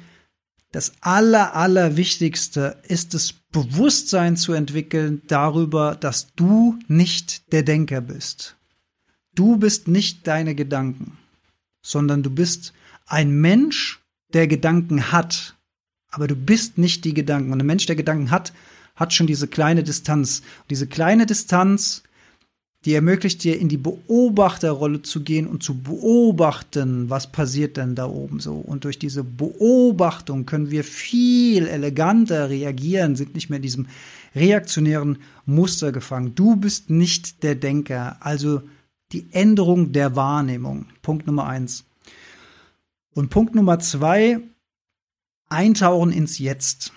Das aller, aller Wichtigste ist das Bewusstsein zu entwickeln darüber, dass du nicht der Denker bist. Du bist nicht deine Gedanken, sondern du bist ein Mensch, der Gedanken hat. Aber du bist nicht die Gedanken. Und ein Mensch, der Gedanken hat, hat schon diese kleine Distanz. Und diese kleine Distanz, die ermöglicht dir, in die Beobachterrolle zu gehen und zu beobachten, was passiert denn da oben so. Und durch diese Beobachtung können wir viel eleganter reagieren, sind nicht mehr in diesem reaktionären Muster gefangen. Du bist nicht der Denker, also die Änderung der Wahrnehmung. Punkt Nummer eins. Und Punkt Nummer zwei, eintauchen ins Jetzt.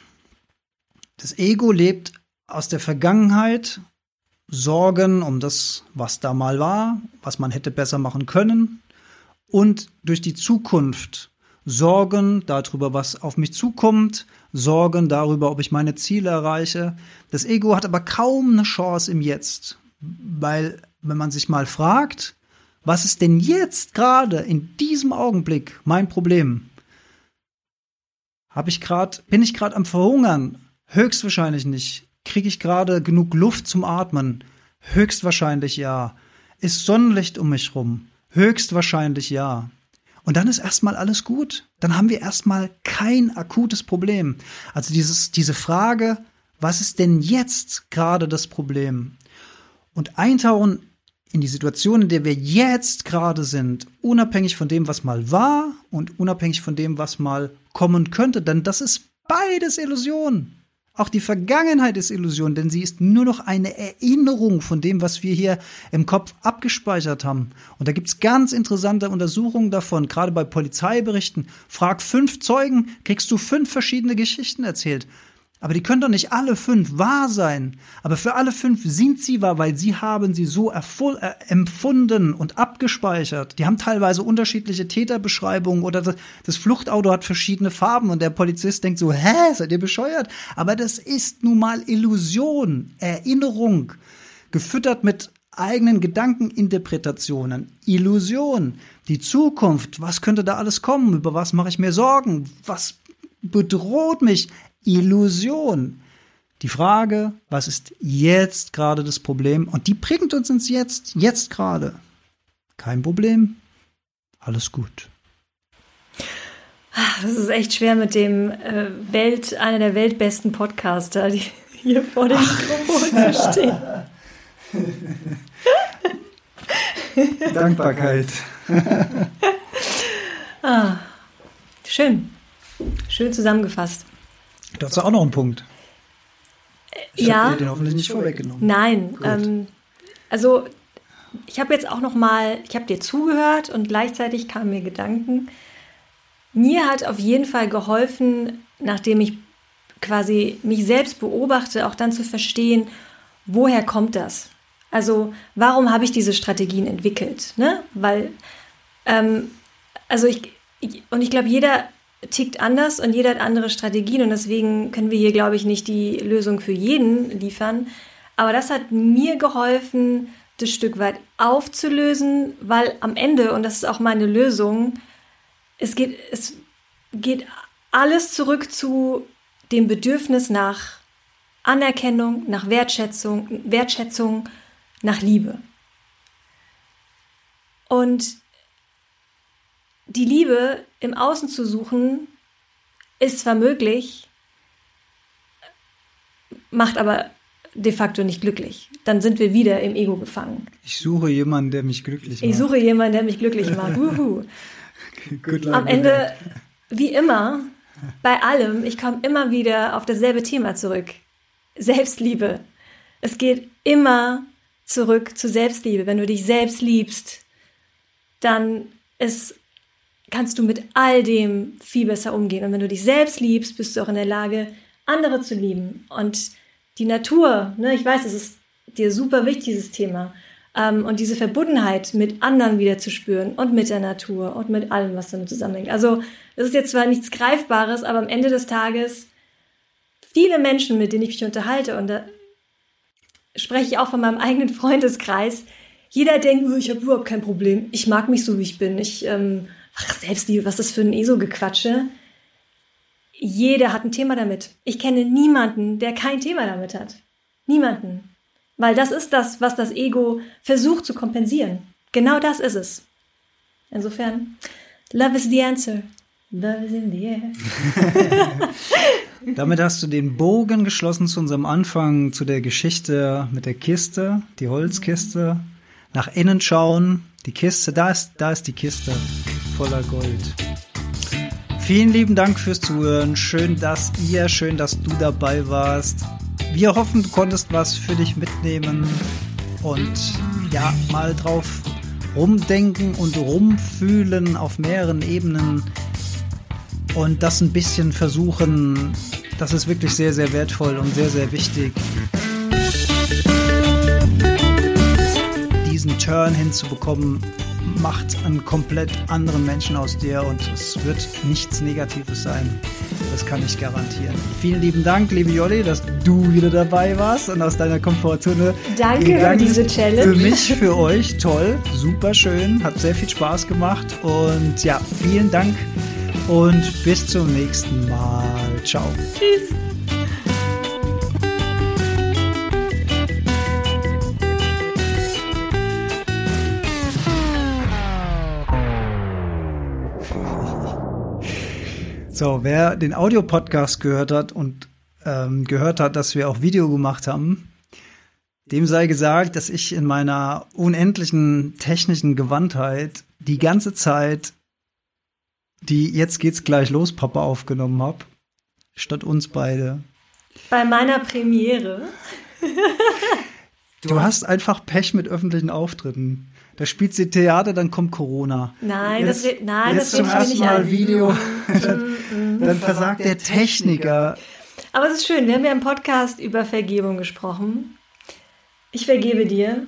Das Ego lebt aus der Vergangenheit, Sorgen um das, was da mal war, was man hätte besser machen können und durch die Zukunft Sorgen darüber, was auf mich zukommt, Sorgen darüber, ob ich meine Ziele erreiche. Das Ego hat aber kaum eine Chance im Jetzt, weil wenn man sich mal fragt, was ist denn jetzt gerade in diesem Augenblick mein Problem? Habe ich gerade, bin ich gerade am Verhungern? Höchstwahrscheinlich nicht. Kriege ich gerade genug Luft zum Atmen? Höchstwahrscheinlich ja. Ist Sonnenlicht um mich rum? Höchstwahrscheinlich ja. Und dann ist erstmal alles gut. Dann haben wir erstmal kein akutes Problem. Also dieses, diese Frage, was ist denn jetzt gerade das Problem? Und eintauchen in die Situation, in der wir jetzt gerade sind, unabhängig von dem, was mal war und unabhängig von dem, was mal kommen könnte, denn das ist beides Illusion. Auch die Vergangenheit ist Illusion, denn sie ist nur noch eine Erinnerung von dem, was wir hier im Kopf abgespeichert haben. Und da gibt's ganz interessante Untersuchungen davon, gerade bei Polizeiberichten. Frag fünf Zeugen, kriegst du fünf verschiedene Geschichten erzählt. Aber die können doch nicht alle fünf wahr sein. Aber für alle fünf sind sie wahr, weil sie haben sie so äh, empfunden und abgespeichert. Die haben teilweise unterschiedliche Täterbeschreibungen oder das, das Fluchtauto hat verschiedene Farben und der Polizist denkt so, hä, seid ihr bescheuert? Aber das ist nun mal Illusion, Erinnerung, gefüttert mit eigenen Gedankeninterpretationen, Illusion, die Zukunft, was könnte da alles kommen, über was mache ich mir Sorgen, was bedroht mich, Illusion. Die Frage, was ist jetzt gerade das Problem? Und die bringt uns ins Jetzt, jetzt gerade. Kein Problem, alles gut. Das ist echt schwer mit dem äh, Welt, einer der weltbesten Podcaster, die hier vor dem Mikrofon zu stehen. Dankbarkeit. ah, schön. Schön zusammengefasst. Du hast auch noch einen Punkt. Ich ja. habe dir den hoffentlich nicht vorweggenommen. Nein. Ähm, also ich habe jetzt auch noch mal, ich habe dir zugehört und gleichzeitig kamen mir Gedanken. Mir hat auf jeden Fall geholfen, nachdem ich quasi mich selbst beobachte, auch dann zu verstehen, woher kommt das? Also warum habe ich diese Strategien entwickelt? Ne? Weil, ähm, also ich, ich und ich glaube, jeder tickt anders und jeder hat andere Strategien und deswegen können wir hier, glaube ich, nicht die Lösung für jeden liefern. Aber das hat mir geholfen, das Stück weit aufzulösen, weil am Ende, und das ist auch meine Lösung, es geht, es geht alles zurück zu dem Bedürfnis nach Anerkennung, nach Wertschätzung, Wertschätzung, nach Liebe. Und die Liebe im Außen zu suchen, ist zwar möglich, macht aber de facto nicht glücklich. Dann sind wir wieder im Ego gefangen. Ich suche jemanden, der mich glücklich macht. Ich suche jemanden, der mich glücklich macht. Wuhu. Am Ende, wie immer, bei allem, ich komme immer wieder auf dasselbe Thema zurück. Selbstliebe. Es geht immer zurück zu Selbstliebe. Wenn du dich selbst liebst, dann ist, kannst du mit all dem viel besser umgehen. Und wenn du dich selbst liebst, bist du auch in der Lage, andere zu lieben. Und die Natur, ne, ich weiß, es ist dir super wichtig, dieses Thema. Ähm, und diese Verbundenheit mit anderen wieder zu spüren und mit der Natur und mit allem, was damit zusammenhängt. Also, es ist jetzt zwar nichts Greifbares, aber am Ende des Tages viele Menschen, mit denen ich mich unterhalte, und da spreche ich auch von meinem eigenen Freundeskreis, jeder denkt, ich habe überhaupt kein Problem, ich mag mich so, wie ich bin, ich, ähm, ach, Selbstliebe, was ist das für ein ESO-Gequatsche? Jeder hat ein Thema damit. Ich kenne niemanden, der kein Thema damit hat. Niemanden. Weil das ist das, was das Ego versucht zu kompensieren. Genau das ist es. Insofern, love is the answer. Love is in the air. Damit hast du den Bogen geschlossen zu unserem Anfang, zu der Geschichte mit der Kiste, die Holzkiste. Nach innen schauen, die Kiste, da ist, da ist die Kiste voller Gold. Vielen lieben Dank fürs Zuhören. Schön, dass ihr, schön, dass du dabei warst. Wir hoffen, du konntest was für dich mitnehmen und ja, mal drauf rumdenken und rumfühlen auf mehreren Ebenen und das ein bisschen versuchen. Das ist wirklich sehr, sehr wertvoll und sehr, sehr wichtig. Diesen Turn hinzubekommen, macht einen komplett anderen Menschen aus dir und es wird nichts Negatives sein. Das kann ich garantieren. Vielen lieben Dank, liebe Jolli, dass du wieder dabei warst und aus deiner Komfortzone. Danke für diese Challenge. Für mich, für euch, toll, super schön, hat sehr viel Spaß gemacht und ja, vielen Dank und bis zum nächsten Mal. Ciao. Tschüss. So, wer den Audiopodcast gehört hat und ähm, gehört hat, dass wir auch Video gemacht haben, dem sei gesagt, dass ich in meiner unendlichen technischen Gewandtheit die ganze Zeit die Jetzt geht's gleich los, Papa, aufgenommen habe, statt uns beide. Bei meiner Premiere. du hast einfach Pech mit öffentlichen Auftritten. Da spielt sie Theater, dann kommt Corona. Nein, jetzt, das wird, nein, jetzt das zum ersten Mal an. Video. dann, dann versagt der Techniker. Aber es ist schön, wir haben ja im Podcast über Vergebung gesprochen. Ich vergebe dir.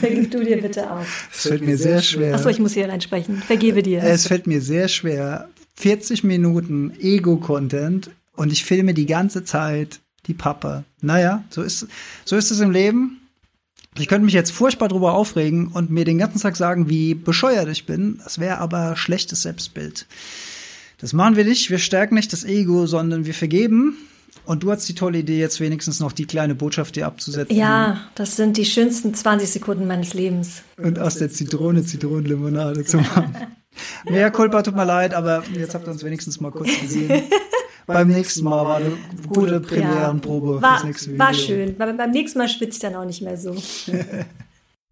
Vergib du dir bitte auch. Es fällt mir sehr schwer. Achso, ich muss hier allein sprechen. Vergebe dir. Es fällt mir sehr schwer. 40 Minuten Ego-Content und ich filme die ganze Zeit die Pappe. Naja, so ist, so ist es im Leben. Ich könnte mich jetzt furchtbar drüber aufregen und mir den ganzen Tag sagen, wie bescheuert ich bin. Das wäre aber schlechtes Selbstbild. Das machen wir nicht. Wir stärken nicht das Ego, sondern wir vergeben und du hast die tolle Idee, jetzt wenigstens noch die kleine Botschaft dir abzusetzen. Ja, das sind die schönsten 20 Sekunden meines Lebens. Und aus der Zitrone Zitronenlimonade zu machen. Mehr Culpa tut mir leid, aber jetzt habt ihr uns wenigstens mal kurz gesehen. beim nächsten Mal war eine gute Premierenprobe war, fürs nächste Video. War schön. Beim, beim nächsten Mal schwitze ich dann auch nicht mehr so.